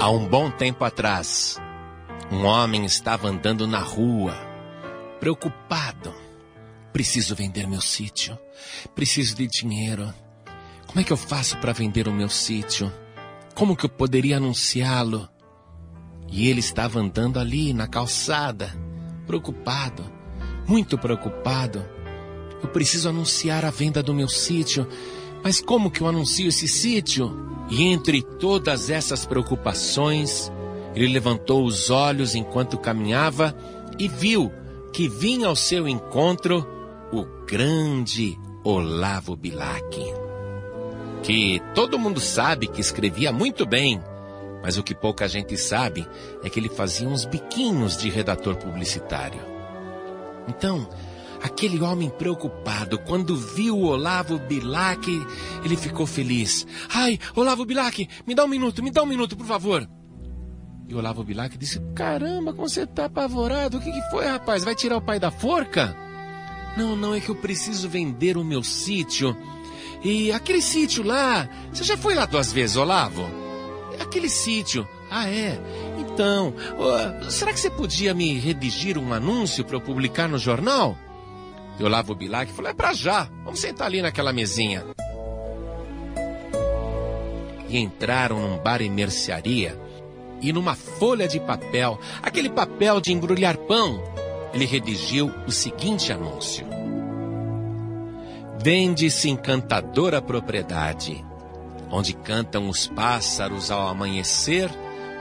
Há um bom tempo atrás, um homem estava andando na rua, preocupado. Preciso vender meu sítio. Preciso de dinheiro. Como é que eu faço para vender o meu sítio? Como que eu poderia anunciá-lo? E ele estava andando ali na calçada, preocupado, muito preocupado. Eu preciso anunciar a venda do meu sítio, mas como que eu anuncio esse sítio? E entre todas essas preocupações, ele levantou os olhos enquanto caminhava e viu que vinha ao seu encontro o grande Olavo Bilac, que todo mundo sabe que escrevia muito bem, mas o que pouca gente sabe é que ele fazia uns biquinhos de redator publicitário. Então, aquele homem preocupado, quando viu Olavo Bilac, ele ficou feliz. Ai, Olavo Bilac, me dá um minuto, me dá um minuto, por favor. E Olavo Bilac disse: Caramba, como você está apavorado? O que, que foi, rapaz? Vai tirar o pai da forca? Não, não, é que eu preciso vender o meu sítio. E aquele sítio lá, você já foi lá duas vezes, Olavo? Aquele sítio. Ah, é? Então, será que você podia me redigir um anúncio para eu publicar no jornal? E Olavo Bilac falou: é para já, vamos sentar ali naquela mesinha. E entraram num bar e mercearia e numa folha de papel, aquele papel de embrulhar pão, ele redigiu o seguinte anúncio: Vende-se encantadora propriedade, onde cantam os pássaros ao amanhecer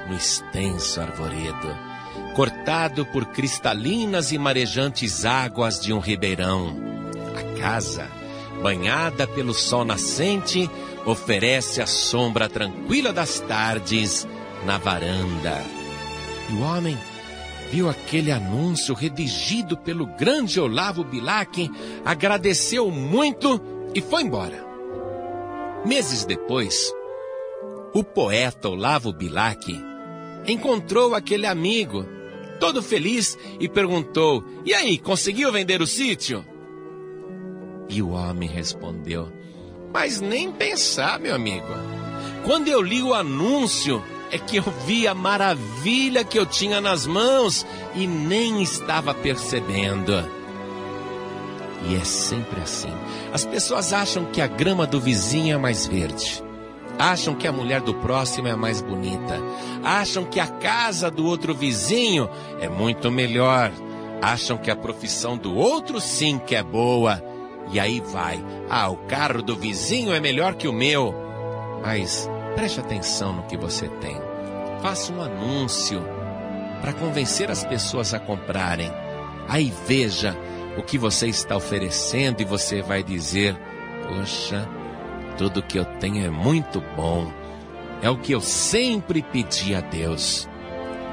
no extenso arvoredo, cortado por cristalinas e marejantes águas de um ribeirão. A casa, banhada pelo sol nascente, oferece a sombra tranquila das tardes na varanda. E o homem viu aquele anúncio redigido pelo grande Olavo Bilac, agradeceu muito e foi embora. Meses depois, o poeta Olavo Bilac encontrou aquele amigo, todo feliz, e perguntou: E aí, conseguiu vender o sítio? E o homem respondeu: Mas nem pensar, meu amigo. Quando eu li o anúncio, é que eu vi a maravilha que eu tinha nas mãos e nem estava percebendo. E é sempre assim. As pessoas acham que a grama do vizinho é mais verde. Acham que a mulher do próximo é mais bonita. Acham que a casa do outro vizinho é muito melhor. Acham que a profissão do outro sim que é boa. E aí vai. Ah, o carro do vizinho é melhor que o meu. Mas Preste atenção no que você tem. Faça um anúncio para convencer as pessoas a comprarem. Aí veja o que você está oferecendo e você vai dizer: Poxa, tudo que eu tenho é muito bom. É o que eu sempre pedi a Deus.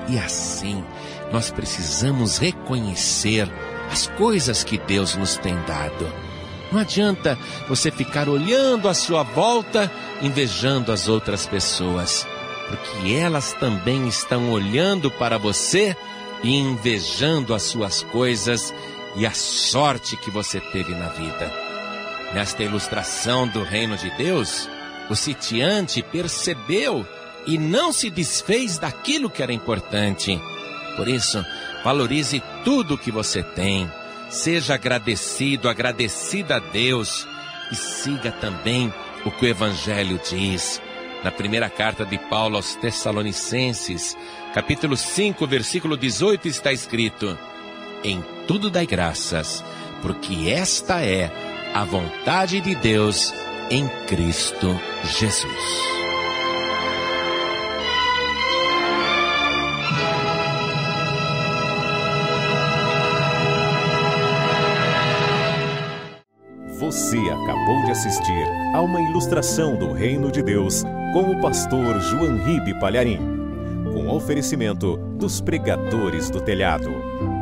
E assim, nós precisamos reconhecer as coisas que Deus nos tem dado. Não adianta você ficar olhando à sua volta, invejando as outras pessoas, porque elas também estão olhando para você e invejando as suas coisas e a sorte que você teve na vida. Nesta ilustração do reino de Deus, o sitiante percebeu e não se desfez daquilo que era importante. Por isso, valorize tudo que você tem Seja agradecido, agradecida a Deus e siga também o que o Evangelho diz. Na primeira carta de Paulo aos Tessalonicenses, capítulo 5, versículo 18, está escrito: Em tudo dai graças, porque esta é a vontade de Deus em Cristo Jesus. Você acabou de assistir a uma ilustração do Reino de Deus com o pastor João Ribe Palharim, com oferecimento dos pregadores do telhado.